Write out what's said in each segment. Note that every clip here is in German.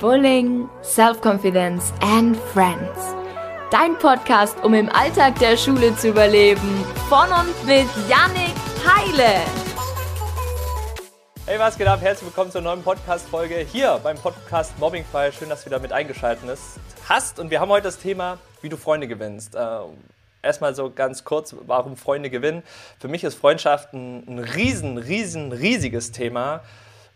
Bullying, Self-Confidence and Friends. Dein Podcast, um im Alltag der Schule zu überleben. Von und mit Yannick Heile. Hey, was geht ab? Herzlich willkommen zur neuen Podcast-Folge hier beim Podcast Mobbingfrei. Schön, dass du wieder mit eingeschaltet hast. Und wir haben heute das Thema, wie du Freunde gewinnst. Äh, erstmal so ganz kurz, warum Freunde gewinnen. Für mich ist Freundschaft ein riesen, riesen, riesiges Thema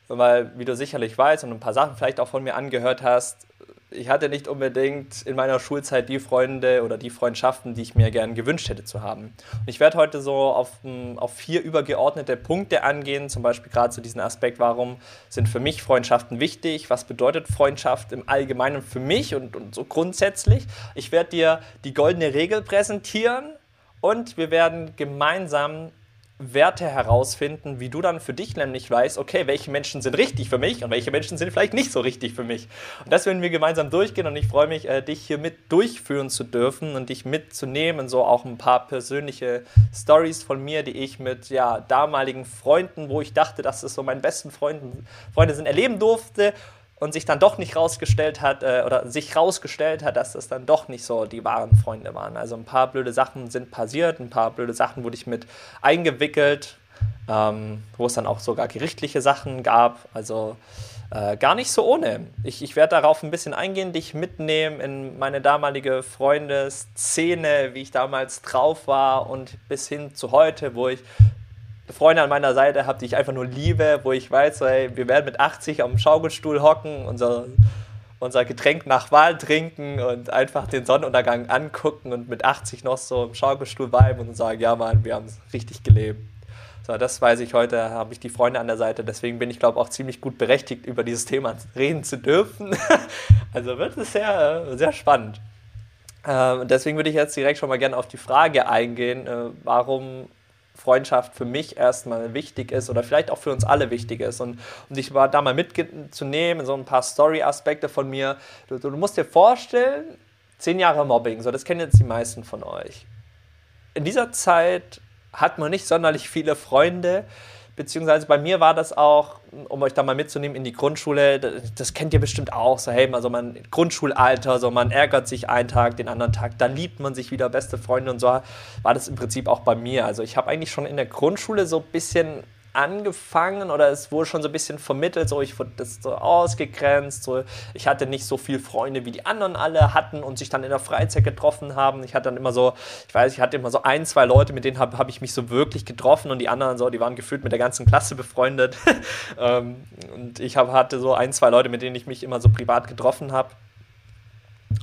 weil, wie du sicherlich weißt und ein paar Sachen vielleicht auch von mir angehört hast, ich hatte nicht unbedingt in meiner Schulzeit die Freunde oder die Freundschaften, die ich mir gern gewünscht hätte zu haben. Und ich werde heute so auf, auf vier übergeordnete Punkte angehen, zum Beispiel gerade zu so diesem Aspekt, warum sind für mich Freundschaften wichtig, was bedeutet Freundschaft im Allgemeinen für mich und, und so grundsätzlich. Ich werde dir die goldene Regel präsentieren und wir werden gemeinsam Werte herausfinden, wie du dann für dich nämlich weißt, okay, welche Menschen sind richtig für mich und welche Menschen sind vielleicht nicht so richtig für mich. Und das werden wir gemeinsam durchgehen und ich freue mich, äh, dich hier mit durchführen zu dürfen und dich mitzunehmen, so auch ein paar persönliche Stories von mir, die ich mit ja, damaligen Freunden, wo ich dachte, dass es so meine besten Freunden, Freunde sind, erleben durfte und sich dann doch nicht rausgestellt hat äh, oder sich rausgestellt hat, dass das dann doch nicht so die wahren Freunde waren. Also ein paar blöde Sachen sind passiert, ein paar blöde Sachen wurde ich mit eingewickelt, ähm, wo es dann auch sogar gerichtliche Sachen gab. Also äh, gar nicht so ohne. Ich, ich werde darauf ein bisschen eingehen, dich mitnehmen in meine damalige Freundesszene, wie ich damals drauf war und bis hin zu heute, wo ich Freunde an meiner Seite habe, die ich einfach nur liebe, wo ich weiß, ey, wir werden mit 80 am Schaukelstuhl hocken, unser, unser Getränk nach Wahl trinken und einfach den Sonnenuntergang angucken und mit 80 noch so im Schaukelstuhl bleiben und sagen, ja Mann, wir haben es richtig gelebt. So, das weiß ich heute, habe ich die Freunde an der Seite. Deswegen bin ich, glaube ich, auch ziemlich gut berechtigt, über dieses Thema reden zu dürfen. also wird es sehr, sehr spannend. Ähm, deswegen würde ich jetzt direkt schon mal gerne auf die Frage eingehen, äh, warum Freundschaft für mich erstmal wichtig ist oder vielleicht auch für uns alle wichtig ist. Und um dich da mal mitzunehmen, so ein paar Story-Aspekte von mir. Du, du, musst dir vorstellen, zehn Jahre Mobbing, so das kennen jetzt die meisten von euch. In dieser Zeit hat man nicht sonderlich viele Freunde beziehungsweise bei mir war das auch, um euch da mal mitzunehmen in die Grundschule, das kennt ihr bestimmt auch, so hey, also man Grundschulalter, so man ärgert sich einen Tag, den anderen Tag, da liebt man sich wieder, beste Freunde und so. War das im Prinzip auch bei mir. Also ich habe eigentlich schon in der Grundschule so ein bisschen angefangen oder es wurde schon so ein bisschen vermittelt, so ich wurde das so ausgegrenzt, so ich hatte nicht so viele Freunde wie die anderen alle hatten und sich dann in der Freizeit getroffen haben. Ich hatte dann immer so, ich weiß, ich hatte immer so ein, zwei Leute, mit denen habe hab ich mich so wirklich getroffen und die anderen so, die waren gefühlt mit der ganzen Klasse befreundet. Ähm, und ich hab, hatte so ein, zwei Leute, mit denen ich mich immer so privat getroffen habe.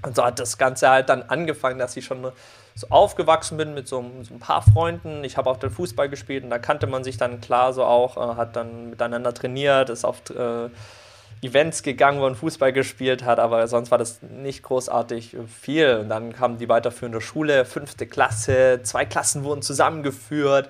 Und so hat das Ganze halt dann angefangen, dass ich schon so aufgewachsen bin mit so, so ein paar Freunden. Ich habe auch den Fußball gespielt und da kannte man sich dann klar so auch, äh, hat dann miteinander trainiert, ist auf äh, Events gegangen, wo man Fußball gespielt hat, aber sonst war das nicht großartig viel. Und dann kam die weiterführende Schule, fünfte Klasse, zwei Klassen wurden zusammengeführt.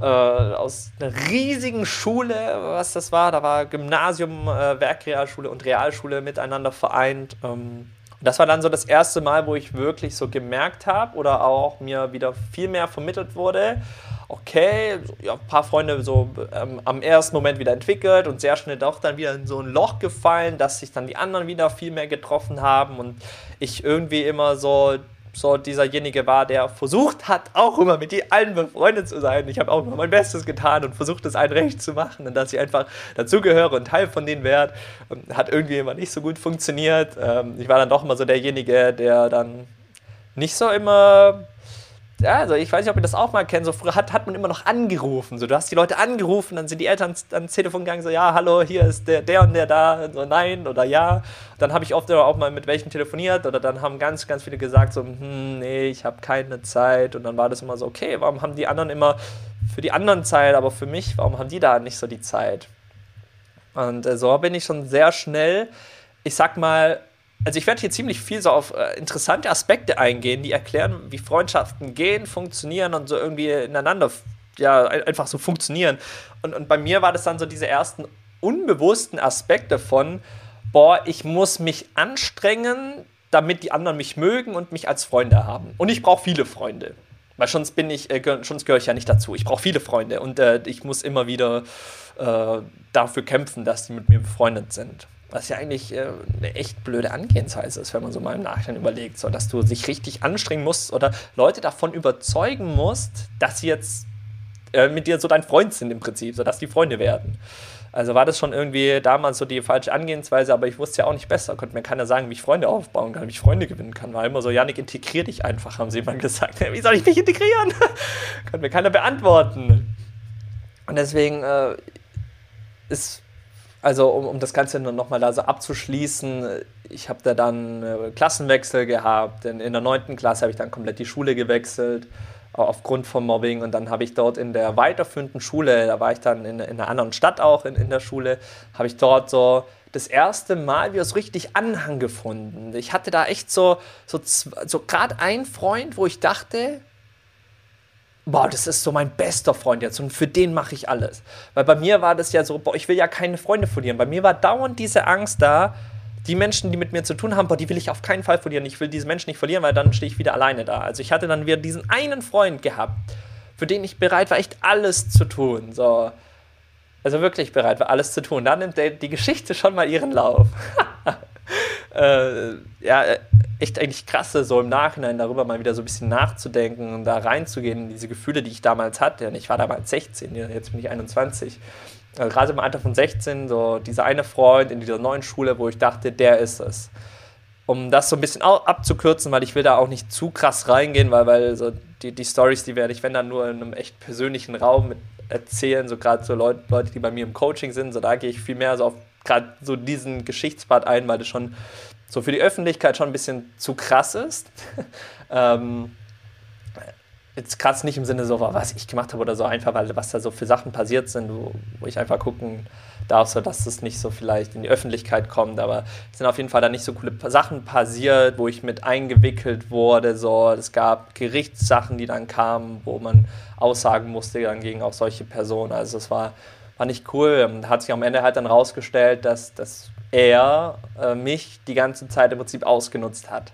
Äh, aus einer riesigen Schule, was das war, da war Gymnasium, äh, Werkrealschule und Realschule miteinander vereint. Ähm, das war dann so das erste Mal, wo ich wirklich so gemerkt habe oder auch mir wieder viel mehr vermittelt wurde. Okay, ja, ein paar Freunde so ähm, am ersten Moment wieder entwickelt und sehr schnell doch dann wieder in so ein Loch gefallen, dass sich dann die anderen wieder viel mehr getroffen haben und ich irgendwie immer so so dieserjenige war, der versucht hat, auch immer mit die allen befreundet zu sein. Ich habe auch immer mein Bestes getan und versucht, es allen recht zu machen und dass ich einfach dazugehöre und Teil von denen werde. Hat irgendwie immer nicht so gut funktioniert. Ähm, ich war dann doch immer so derjenige, der dann nicht so immer also ich weiß nicht, ob ihr das auch mal kennt, so früher hat, hat man immer noch angerufen. So, du hast die Leute angerufen, dann sind die Eltern ans Telefon gegangen, so, ja, hallo, hier ist der, der und der da, so, nein oder ja. Dann habe ich oft auch mal mit welchen telefoniert oder dann haben ganz, ganz viele gesagt, so, hm, nee, ich habe keine Zeit. Und dann war das immer so, okay, warum haben die anderen immer für die anderen Zeit, aber für mich, warum haben die da nicht so die Zeit? Und äh, so bin ich schon sehr schnell, ich sag mal, also ich werde hier ziemlich viel so auf äh, interessante Aspekte eingehen, die erklären, wie Freundschaften gehen, funktionieren und so irgendwie ineinander ja, einfach so funktionieren. Und, und bei mir war das dann so diese ersten unbewussten Aspekte von, boah, ich muss mich anstrengen, damit die anderen mich mögen und mich als Freunde haben. Und ich brauche viele Freunde. Weil sonst bin ich, äh, sonst gehöre ich ja nicht dazu. Ich brauche viele Freunde und äh, ich muss immer wieder äh, dafür kämpfen, dass die mit mir befreundet sind. Was ja eigentlich äh, eine echt blöde Angehensweise ist, wenn man so mal im Nachhinein überlegt, so dass du sich richtig anstrengen musst oder Leute davon überzeugen musst, dass sie jetzt äh, mit dir so dein Freund sind im Prinzip, so dass die Freunde werden. Also war das schon irgendwie damals so die falsche Angehensweise, aber ich wusste ja auch nicht besser. Konnte mir keiner sagen, wie ich Freunde aufbauen kann, wie ich Freunde gewinnen kann. War immer so, Janik, integrier dich einfach, haben sie immer gesagt. Wie soll ich mich integrieren? Konnte mir keiner beantworten. Und deswegen äh, ist, also um, um das Ganze nochmal da so abzuschließen, ich habe da dann äh, Klassenwechsel gehabt. In, in der neunten Klasse habe ich dann komplett die Schule gewechselt aufgrund von Mobbing. Und dann habe ich dort in der weiterführenden Schule, da war ich dann in, in einer anderen Stadt auch in, in der Schule, habe ich dort so das erste Mal wieder so richtig Anhang gefunden. Ich hatte da echt so, so, so gerade einen Freund, wo ich dachte, boah, das ist so mein bester Freund jetzt und für den mache ich alles. Weil bei mir war das ja so, boah, ich will ja keine Freunde verlieren. Bei mir war dauernd diese Angst da, die Menschen, die mit mir zu tun haben, boah, die will ich auf keinen Fall verlieren. Ich will diese Menschen nicht verlieren, weil dann stehe ich wieder alleine da. Also ich hatte dann wieder diesen einen Freund gehabt, für den ich bereit war, echt alles zu tun. So. Also wirklich bereit war, alles zu tun. Dann nimmt die Geschichte schon mal ihren Lauf. äh, ja, echt eigentlich krasse, so im Nachhinein darüber mal wieder so ein bisschen nachzudenken und da reinzugehen in diese Gefühle, die ich damals hatte. Und ich war damals 16, jetzt bin ich 21 also gerade im Alter von 16, so dieser eine Freund in dieser neuen Schule, wo ich dachte, der ist es. Um das so ein bisschen abzukürzen, weil ich will da auch nicht zu krass reingehen, weil, weil so die, die Stories, die werde ich, wenn dann nur in einem echt persönlichen Raum mit erzählen, so gerade so Leute, Leute, die bei mir im Coaching sind, so da gehe ich viel mehr so auf gerade so diesen Geschichtspart ein, weil das schon so für die Öffentlichkeit schon ein bisschen zu krass ist. ähm, jetzt krass nicht im Sinne so, was ich gemacht habe oder so, einfach weil was da so für Sachen passiert sind, wo, wo ich einfach gucken darf, so dass es nicht so vielleicht in die Öffentlichkeit kommt, aber es sind auf jeden Fall da nicht so coole Sachen passiert, wo ich mit eingewickelt wurde, so, es gab Gerichtssachen, die dann kamen, wo man aussagen musste dann gegen auch solche Personen, also es war, war nicht cool, hat sich am Ende halt dann rausgestellt, dass, dass er äh, mich die ganze Zeit im Prinzip ausgenutzt hat.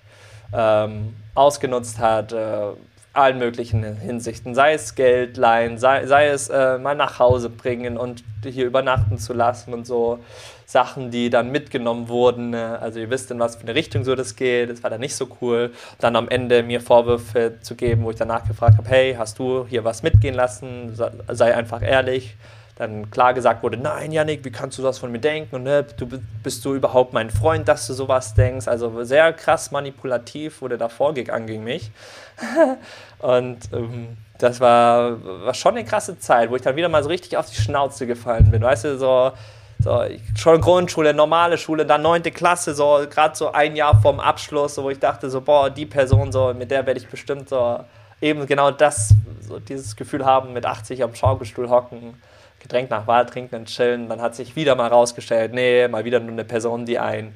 Ähm, ausgenutzt hat, äh, allen möglichen Hinsichten, sei es Geld leihen, sei, sei es äh, mal nach Hause bringen und hier übernachten zu lassen und so Sachen, die dann mitgenommen wurden. Ne? Also ihr wisst, in was für eine Richtung so das geht, das war dann nicht so cool. Dann am Ende mir Vorwürfe zu geben, wo ich danach gefragt habe, hey, hast du hier was mitgehen lassen? Sei einfach ehrlich dann klar gesagt wurde, nein, Janik, wie kannst du das von mir denken? Und ne, du bist du überhaupt mein Freund, dass du sowas denkst? Also sehr krass manipulativ wurde da vorgegangen gegen mich. und ähm, das war, war schon eine krasse Zeit, wo ich dann wieder mal so richtig auf die Schnauze gefallen bin. Weißt du, so, so schon Grundschule, normale Schule, dann neunte Klasse, so gerade so ein Jahr vorm Abschluss, so, wo ich dachte, so, boah, die Person, so, mit der werde ich bestimmt so eben genau das, so dieses Gefühl haben, mit 80 am Schaukelstuhl hocken Getränk nach Wahl trinken und chillen. Dann hat sich wieder mal rausgestellt, nee, mal wieder nur eine Person, die einen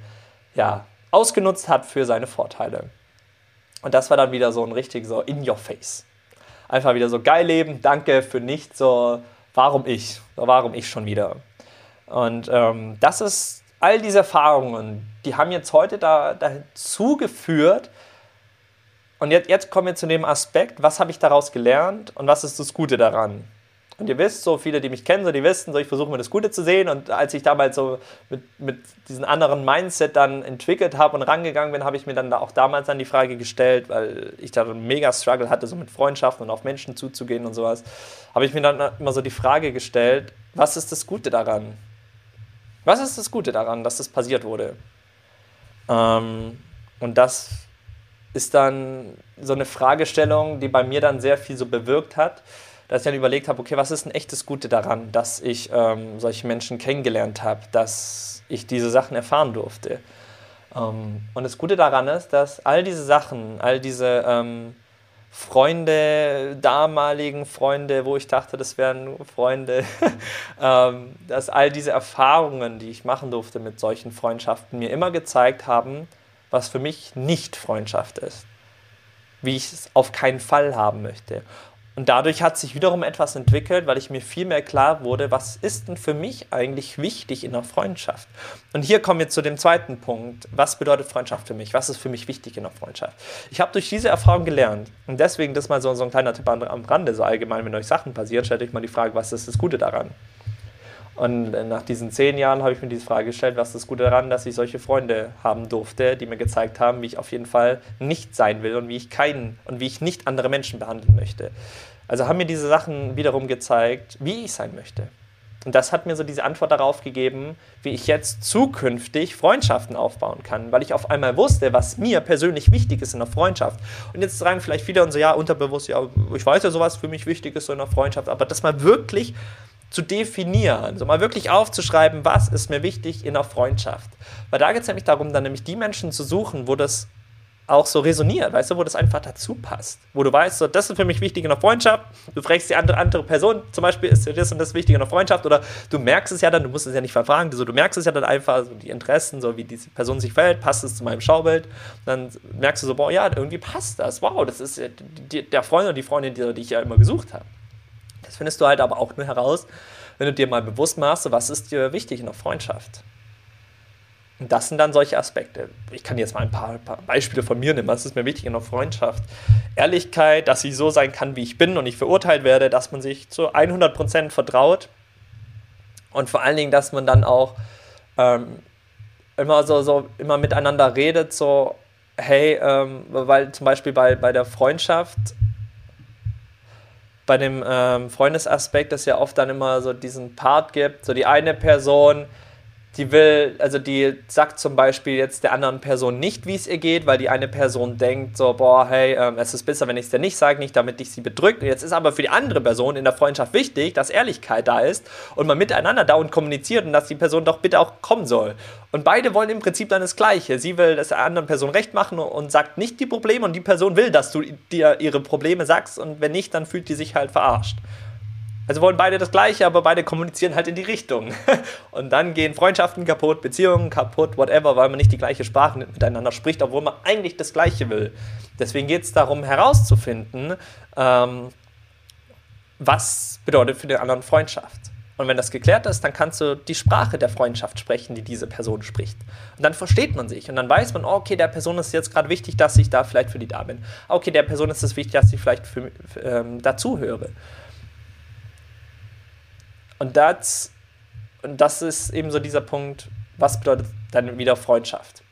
ja, ausgenutzt hat für seine Vorteile. Und das war dann wieder so ein richtig so in your face. Einfach wieder so geil leben, danke für nichts, so warum ich, so warum ich schon wieder. Und ähm, das ist all diese Erfahrungen, die haben jetzt heute da, dazu geführt. Und jetzt, jetzt kommen wir zu dem Aspekt, was habe ich daraus gelernt und was ist das Gute daran? Und ihr wisst, so viele, die mich kennen, so die wissen, so ich versuche mir das Gute zu sehen. Und als ich damals so mit, mit diesem anderen Mindset dann entwickelt habe und rangegangen bin, habe ich mir dann auch damals dann die Frage gestellt, weil ich da einen mega Struggle hatte, so mit Freundschaften und auf Menschen zuzugehen und sowas, habe ich mir dann immer so die Frage gestellt, was ist das Gute daran? Was ist das Gute daran, dass das passiert wurde? Ähm, und das ist dann so eine Fragestellung, die bei mir dann sehr viel so bewirkt hat dass ich dann überlegt habe, okay, was ist ein echtes Gute daran, dass ich ähm, solche Menschen kennengelernt habe, dass ich diese Sachen erfahren durfte. Ähm, und das Gute daran ist, dass all diese Sachen, all diese ähm, Freunde, damaligen Freunde, wo ich dachte, das wären Freunde, ähm, dass all diese Erfahrungen, die ich machen durfte mit solchen Freundschaften, mir immer gezeigt haben, was für mich nicht Freundschaft ist. Wie ich es auf keinen Fall haben möchte. Und dadurch hat sich wiederum etwas entwickelt, weil ich mir viel mehr klar wurde, was ist denn für mich eigentlich wichtig in einer Freundschaft? Und hier kommen wir zu dem zweiten Punkt. Was bedeutet Freundschaft für mich? Was ist für mich wichtig in einer Freundschaft? Ich habe durch diese Erfahrung gelernt und deswegen das mal so, so ein kleiner Tipp am Rande, so allgemein, wenn euch Sachen passieren, stellt euch mal die Frage, was ist das Gute daran? Und äh, nach diesen zehn Jahren habe ich mir diese Frage gestellt, was ist das Gute daran, dass ich solche Freunde haben durfte, die mir gezeigt haben, wie ich auf jeden Fall nicht sein will und wie ich keinen und wie ich nicht andere Menschen behandeln möchte. Also haben mir diese Sachen wiederum gezeigt, wie ich sein möchte. Und das hat mir so diese Antwort darauf gegeben, wie ich jetzt zukünftig Freundschaften aufbauen kann, weil ich auf einmal wusste, was mir persönlich wichtig ist in einer Freundschaft. Und jetzt sagen vielleicht viele und so, ja, unterbewusst, ja, ich weiß ja, sowas für mich wichtig ist so in einer Freundschaft, aber das mal wirklich zu definieren, so mal wirklich aufzuschreiben, was ist mir wichtig in einer Freundschaft. Weil da geht es nämlich darum, dann nämlich die Menschen zu suchen, wo das auch so resoniert, weißt du, wo das einfach dazu passt. Wo du weißt, so, das ist für mich wichtig in der Freundschaft. Du fragst die andere, andere Person, zum Beispiel, ist das und das wichtig in der Freundschaft? Oder du merkst es ja dann, du musst es ja nicht verfragen, so, du merkst es ja dann einfach, so die Interessen, so wie diese Person sich verhält, passt es zu meinem Schaubild. Dann merkst du so, boah, ja, irgendwie passt das. Wow, das ist die, der Freund oder die Freundin, die, die ich ja immer gesucht habe. Das findest du halt aber auch nur heraus, wenn du dir mal bewusst machst, was ist dir wichtig in der Freundschaft. Und das sind dann solche Aspekte. Ich kann jetzt mal ein paar, paar, Beispiele von mir nehmen. Was ist mir wichtig in der Freundschaft? Ehrlichkeit, dass ich so sein kann, wie ich bin und nicht verurteilt werde, dass man sich zu 100% vertraut. Und vor allen Dingen, dass man dann auch ähm, immer so, so immer miteinander redet, so, hey, ähm, weil zum Beispiel bei, bei der Freundschaft, bei dem ähm, Freundesaspekt, es ja oft dann immer so diesen Part gibt, so die eine Person, die will, also die sagt zum Beispiel jetzt der anderen Person nicht, wie es ihr geht, weil die eine Person denkt so, boah, hey, ähm, es ist besser, wenn ich es dir nicht sage, nicht damit ich sie bedrücke. Jetzt ist aber für die andere Person in der Freundschaft wichtig, dass Ehrlichkeit da ist und man miteinander da und kommuniziert und dass die Person doch bitte auch kommen soll. Und beide wollen im Prinzip dann das Gleiche. Sie will das der anderen Person recht machen und sagt nicht die Probleme und die Person will, dass du dir ihre Probleme sagst und wenn nicht, dann fühlt die sich halt verarscht. Also wollen beide das Gleiche, aber beide kommunizieren halt in die Richtung. Und dann gehen Freundschaften kaputt, Beziehungen kaputt, whatever, weil man nicht die gleiche Sprache miteinander spricht, obwohl man eigentlich das Gleiche will. Deswegen geht es darum herauszufinden, ähm, was bedeutet für den anderen Freundschaft. Und wenn das geklärt ist, dann kannst du die Sprache der Freundschaft sprechen, die diese Person spricht. Und dann versteht man sich. Und dann weiß man, oh, okay, der Person ist jetzt gerade wichtig, dass ich da vielleicht für die da bin. Okay, der Person ist es wichtig, dass ich vielleicht ähm, dazuhöre. Und das, und das ist eben so dieser Punkt, was bedeutet dann wieder Freundschaft?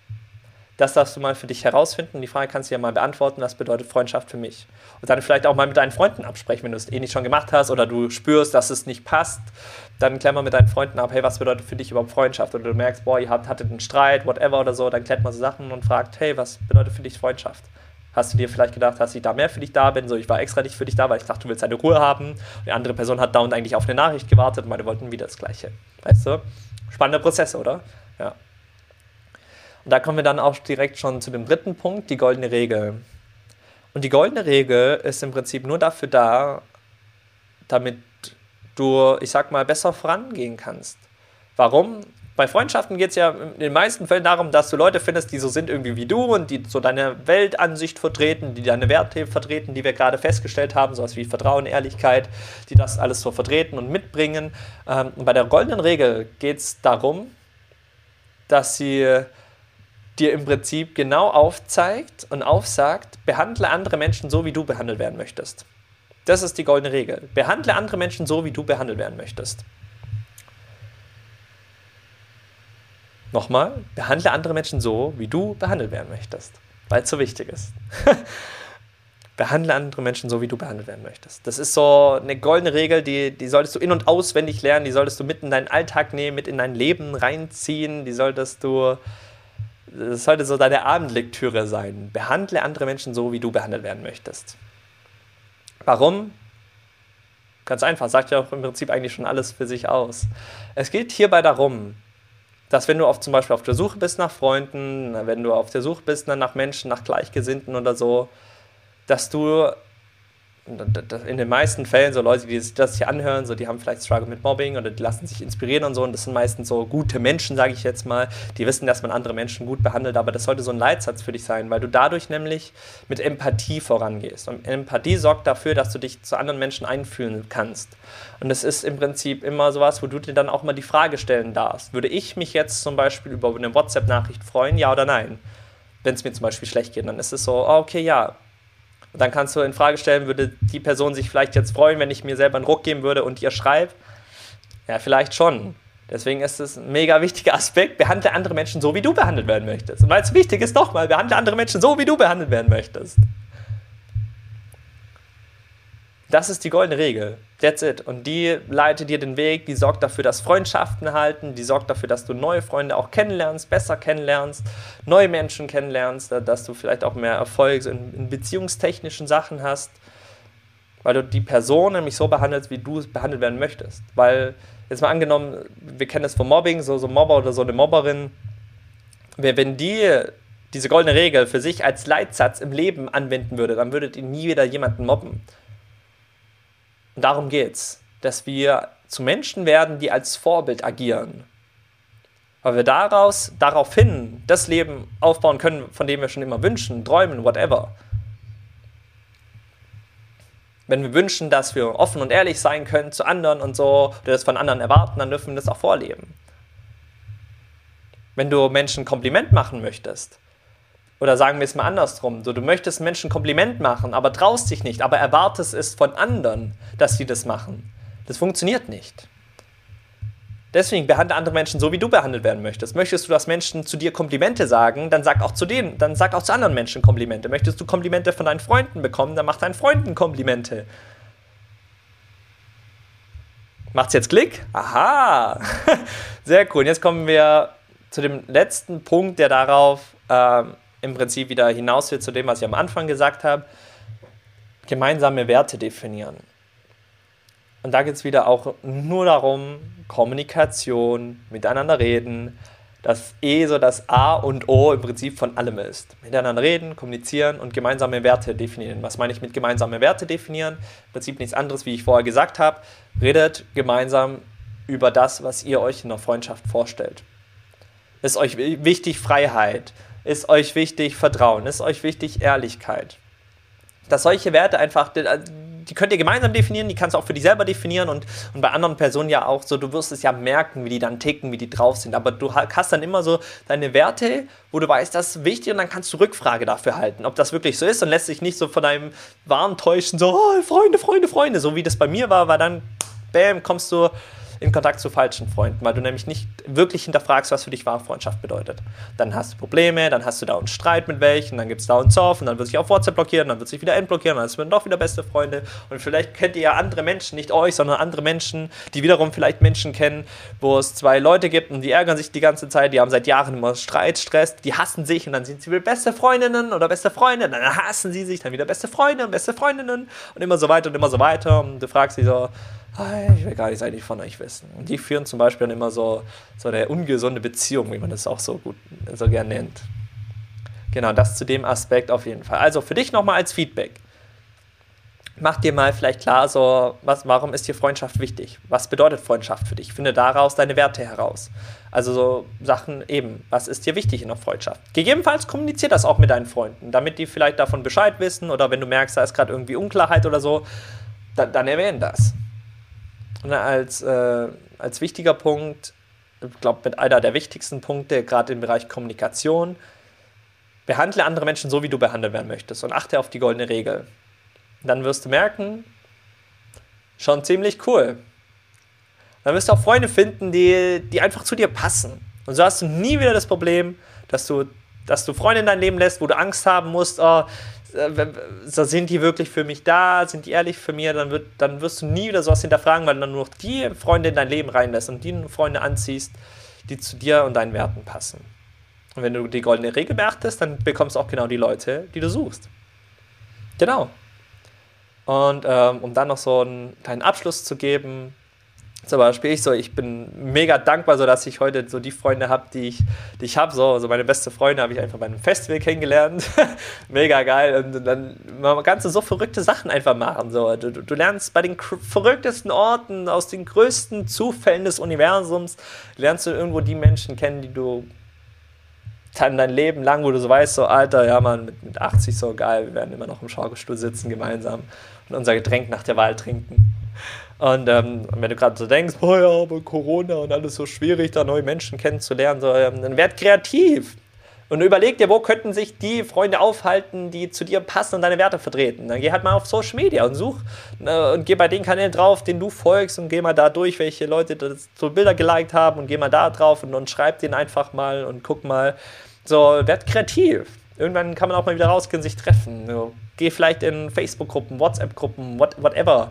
Das darfst du mal für dich herausfinden. Die Frage kannst du ja mal beantworten, was bedeutet Freundschaft für mich? Und dann vielleicht auch mal mit deinen Freunden absprechen, wenn du es eh nicht schon gemacht hast oder du spürst, dass es nicht passt. Dann klär mal mit deinen Freunden ab, hey, was bedeutet für dich überhaupt Freundschaft? Oder du merkst, boah, ihr habt, hattet einen Streit, whatever oder so, dann klärt man so Sachen und fragt, hey, was bedeutet für dich Freundschaft? Hast du dir vielleicht gedacht, dass ich da mehr für dich da bin? So, ich war extra nicht für dich da, weil ich dachte, du willst deine Ruhe haben. Und die andere Person hat dauernd eigentlich auf eine Nachricht gewartet und meine wollten wieder das Gleiche. Weißt du? Spannende Prozesse, oder? Ja. Und da kommen wir dann auch direkt schon zu dem dritten Punkt, die goldene Regel. Und die goldene Regel ist im Prinzip nur dafür da, damit du, ich sag mal, besser vorangehen kannst. Warum? Bei Freundschaften geht es ja in den meisten Fällen darum, dass du Leute findest, die so sind irgendwie wie du und die so deine Weltansicht vertreten, die deine Werte vertreten, die wir gerade festgestellt haben, sowas wie Vertrauen, Ehrlichkeit, die das alles so vertreten und mitbringen. Ähm, und bei der goldenen Regel geht es darum, dass sie dir im Prinzip genau aufzeigt und aufsagt, behandle andere Menschen so, wie du behandelt werden möchtest. Das ist die goldene Regel. Behandle andere Menschen so, wie du behandelt werden möchtest. Nochmal, behandle andere Menschen so, wie du behandelt werden möchtest, weil es so wichtig ist. behandle andere Menschen so, wie du behandelt werden möchtest. Das ist so eine goldene Regel, die, die solltest du in- und auswendig lernen, die solltest du mit in deinen Alltag nehmen, mit in dein Leben reinziehen, die solltest du, das sollte so deine Abendlektüre sein. Behandle andere Menschen so, wie du behandelt werden möchtest. Warum? Ganz einfach, sagt ja auch im Prinzip eigentlich schon alles für sich aus. Es geht hierbei darum, dass wenn du auf, zum Beispiel auf der Suche bist nach Freunden, wenn du auf der Suche bist nach Menschen, nach Gleichgesinnten oder so, dass du in den meisten Fällen so Leute, die das hier anhören, so die haben vielleicht Struggle mit Mobbing oder die lassen sich inspirieren und so. Und das sind meistens so gute Menschen, sage ich jetzt mal, die wissen, dass man andere Menschen gut behandelt, aber das sollte so ein Leitsatz für dich sein, weil du dadurch nämlich mit Empathie vorangehst. Und Empathie sorgt dafür, dass du dich zu anderen Menschen einfühlen kannst. Und es ist im Prinzip immer sowas, wo du dir dann auch mal die Frage stellen darfst, würde ich mich jetzt zum Beispiel über eine WhatsApp-Nachricht freuen, ja oder nein? Wenn es mir zum Beispiel schlecht geht, dann ist es so, okay, ja, dann kannst du in Frage stellen, würde die Person sich vielleicht jetzt freuen, wenn ich mir selber einen Ruck geben würde und ihr schreibe? Ja, vielleicht schon. Deswegen ist es ein mega wichtiger Aspekt. Behandle andere Menschen so, wie du behandelt werden möchtest. Und weil es wichtig ist, doch mal, behandle andere Menschen so, wie du behandelt werden möchtest. Das ist die goldene Regel. That's it. Und die leitet dir den Weg, die sorgt dafür, dass Freundschaften halten, die sorgt dafür, dass du neue Freunde auch kennenlernst, besser kennenlernst, neue Menschen kennenlernst, dass du vielleicht auch mehr Erfolg in, beziehungstechnischen Sachen hast, weil du die Person nämlich so behandelst, wie du behandelt werden möchtest. Weil, jetzt mal angenommen, wir kennen es vom Mobbing, so, so Mobber oder so eine Mobberin, wenn die diese goldene Regel für sich als Leitsatz im Leben anwenden würde, dann würdet ihr nie wieder jemanden mobben. Und darum geht's, dass wir zu Menschen werden, die als Vorbild agieren. Weil wir daraus, daraufhin das Leben aufbauen können, von dem wir schon immer wünschen, träumen, whatever. Wenn wir wünschen, dass wir offen und ehrlich sein können zu anderen und so, oder das von anderen erwarten, dann dürfen wir das auch vorleben. Wenn du Menschen Kompliment machen möchtest, oder sagen wir es mal andersrum. So, du möchtest Menschen Kompliment machen, aber traust dich nicht, aber erwartest es von anderen, dass sie das machen. Das funktioniert nicht. Deswegen behandle andere Menschen so, wie du behandelt werden möchtest. Möchtest du, dass Menschen zu dir Komplimente sagen, dann sag auch zu denen, dann sag auch zu anderen Menschen Komplimente. Möchtest du Komplimente von deinen Freunden bekommen, dann mach deinen Freunden Komplimente. Macht's jetzt Klick? Aha! Sehr cool. Und jetzt kommen wir zu dem letzten Punkt, der darauf ähm, im Prinzip wieder hinaus will zu dem, was ich am Anfang gesagt habe, gemeinsame Werte definieren. Und da geht es wieder auch nur darum, Kommunikation, miteinander reden, dass eh so das A und O im Prinzip von allem ist. Miteinander reden, kommunizieren und gemeinsame Werte definieren. Was meine ich mit gemeinsame Werte definieren? Im Prinzip nichts anderes, wie ich vorher gesagt habe. Redet gemeinsam über das, was ihr euch in der Freundschaft vorstellt. Ist euch wichtig Freiheit? Ist euch wichtig Vertrauen, ist euch wichtig Ehrlichkeit. Dass solche Werte einfach, die könnt ihr gemeinsam definieren, die kannst du auch für dich selber definieren und, und bei anderen Personen ja auch so, du wirst es ja merken, wie die dann ticken, wie die drauf sind. Aber du hast dann immer so deine Werte, wo du weißt, das ist wichtig und dann kannst du Rückfrage dafür halten, ob das wirklich so ist und lässt sich nicht so von deinem Wahn täuschen, so, oh, Freunde, Freunde, Freunde, so wie das bei mir war, war dann, bam, kommst du in Kontakt zu falschen Freunden, weil du nämlich nicht wirklich hinterfragst, was für dich wahre Freundschaft bedeutet. Dann hast du Probleme, dann hast du da einen Streit mit welchen, dann gibt es da einen Zoff und dann wird sich auf WhatsApp blockieren, dann wird sich wieder entblockieren, dann sind doch wieder beste Freunde und vielleicht kennt ihr ja andere Menschen, nicht euch, sondern andere Menschen, die wiederum vielleicht Menschen kennen, wo es zwei Leute gibt und die ärgern sich die ganze Zeit, die haben seit Jahren immer Streit, Stress, die hassen sich und dann sind sie wieder beste Freundinnen oder beste Freunde, dann hassen sie sich, dann wieder beste Freunde und beste Freundinnen und immer so weiter und immer so weiter und du fragst dich so, ich will gar nichts eigentlich von euch wissen. Und die führen zum Beispiel dann immer so, so eine ungesunde Beziehung, wie man das auch so gut, so gern nennt. Genau, das zu dem Aspekt auf jeden Fall. Also für dich nochmal als Feedback. Mach dir mal vielleicht klar, so, was, warum ist dir Freundschaft wichtig? Was bedeutet Freundschaft für dich? Finde daraus deine Werte heraus. Also so Sachen eben, was ist dir wichtig in der Freundschaft? Gegebenenfalls kommunizier das auch mit deinen Freunden, damit die vielleicht davon Bescheid wissen oder wenn du merkst, da ist gerade irgendwie Unklarheit oder so, dann, dann erwähnen das. Und als, äh, als wichtiger Punkt, ich glaube, mit einer der wichtigsten Punkte, gerade im Bereich Kommunikation, behandle andere Menschen so, wie du behandelt werden möchtest und achte auf die goldene Regel. Dann wirst du merken, schon ziemlich cool. Dann wirst du auch Freunde finden, die, die einfach zu dir passen. Und so hast du nie wieder das Problem, dass du, dass du Freunde in dein Leben lässt, wo du Angst haben musst, oh, sind die wirklich für mich da, sind die ehrlich für mir, dann, wird, dann wirst du nie wieder sowas hinterfragen, weil du dann nur noch die Freunde in dein Leben reinlässt und die Freunde anziehst, die zu dir und deinen Werten passen. Und wenn du die goldene Regel beachtest, dann bekommst du auch genau die Leute, die du suchst. Genau. Und ähm, um dann noch so einen kleinen Abschluss zu geben, zum Beispiel ich so, ich bin mega dankbar, so dass ich heute so die Freunde habe, die ich, die ich habe. So, also meine beste Freunde habe ich einfach bei einem Festival kennengelernt. mega geil. Und dann man kannst du so verrückte Sachen einfach machen. So, du, du lernst bei den verrücktesten Orten, aus den größten Zufällen des Universums, lernst du irgendwo die Menschen kennen, die du dann dein Leben lang, wo du so weißt, so Alter, ja man, mit, mit 80 so geil, wir werden immer noch im Schaukelstuhl sitzen gemeinsam und unser Getränk nach der Wahl trinken. Und ähm, wenn du gerade so denkst, oh ja, aber Corona und alles so schwierig, da neue Menschen kennenzulernen, so, ähm, dann werd kreativ. Und überleg dir, wo könnten sich die Freunde aufhalten, die zu dir passen und deine Werte vertreten. Dann geh halt mal auf Social Media und such äh, und geh bei den Kanälen drauf, denen du folgst und geh mal da durch, welche Leute das, so Bilder geliked haben und geh mal da drauf und, und schreib denen einfach mal und guck mal. So, werd kreativ. Irgendwann kann man auch mal wieder rausgehen, sich treffen. So, geh vielleicht in Facebook-Gruppen, WhatsApp-Gruppen, what, whatever.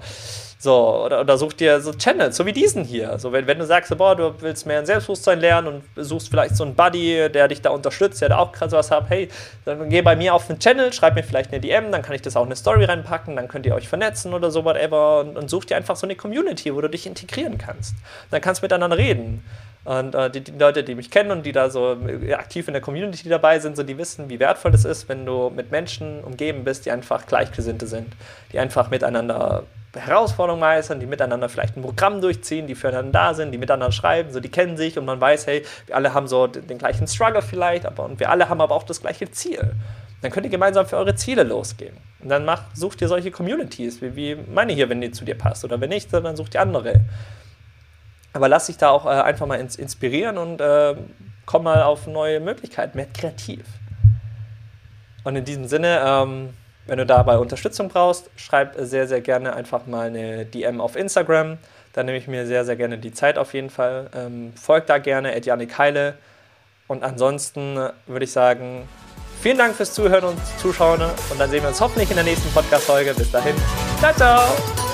So, oder, oder such dir so Channels, so wie diesen hier. So, wenn, wenn du sagst, boah, du willst mehr ein Selbstbewusstsein lernen und suchst vielleicht so einen Buddy, der dich da unterstützt, der da auch gerade sowas hat, hey, dann geh bei mir auf den Channel, schreib mir vielleicht eine DM, dann kann ich das auch in eine Story reinpacken, dann könnt ihr euch vernetzen oder so, whatever. Und, und such dir einfach so eine Community, wo du dich integrieren kannst. Dann kannst du miteinander reden. Und äh, die, die, Leute, die mich kennen und die da so äh, aktiv in der Community dabei sind, so die wissen, wie wertvoll es ist, wenn du mit Menschen umgeben bist, die einfach Gleichgesinnte sind, die einfach miteinander Herausforderungen meistern, die miteinander vielleicht ein Programm durchziehen, die füreinander da sind, die miteinander schreiben, so die kennen sich und man weiß, hey, wir alle haben so den gleichen Struggle vielleicht, aber und wir alle haben aber auch das gleiche Ziel. Dann könnt ihr gemeinsam für eure Ziele losgehen. Und dann macht, sucht ihr solche Communities, wie, wie meine hier, wenn die zu dir passt. Oder wenn nicht, dann sucht ihr andere. Aber lass dich da auch äh, einfach mal ins, inspirieren und äh, komm mal auf neue Möglichkeiten, mehr kreativ. Und in diesem Sinne, ähm, wenn du dabei Unterstützung brauchst, schreib sehr, sehr gerne einfach mal eine DM auf Instagram. Da nehme ich mir sehr, sehr gerne die Zeit auf jeden Fall. Ähm, folgt da gerne, Janik Heile. Und ansonsten würde ich sagen, vielen Dank fürs Zuhören und Zuschauen. Und dann sehen wir uns hoffentlich in der nächsten Podcast-Folge. Bis dahin. Ciao, ciao!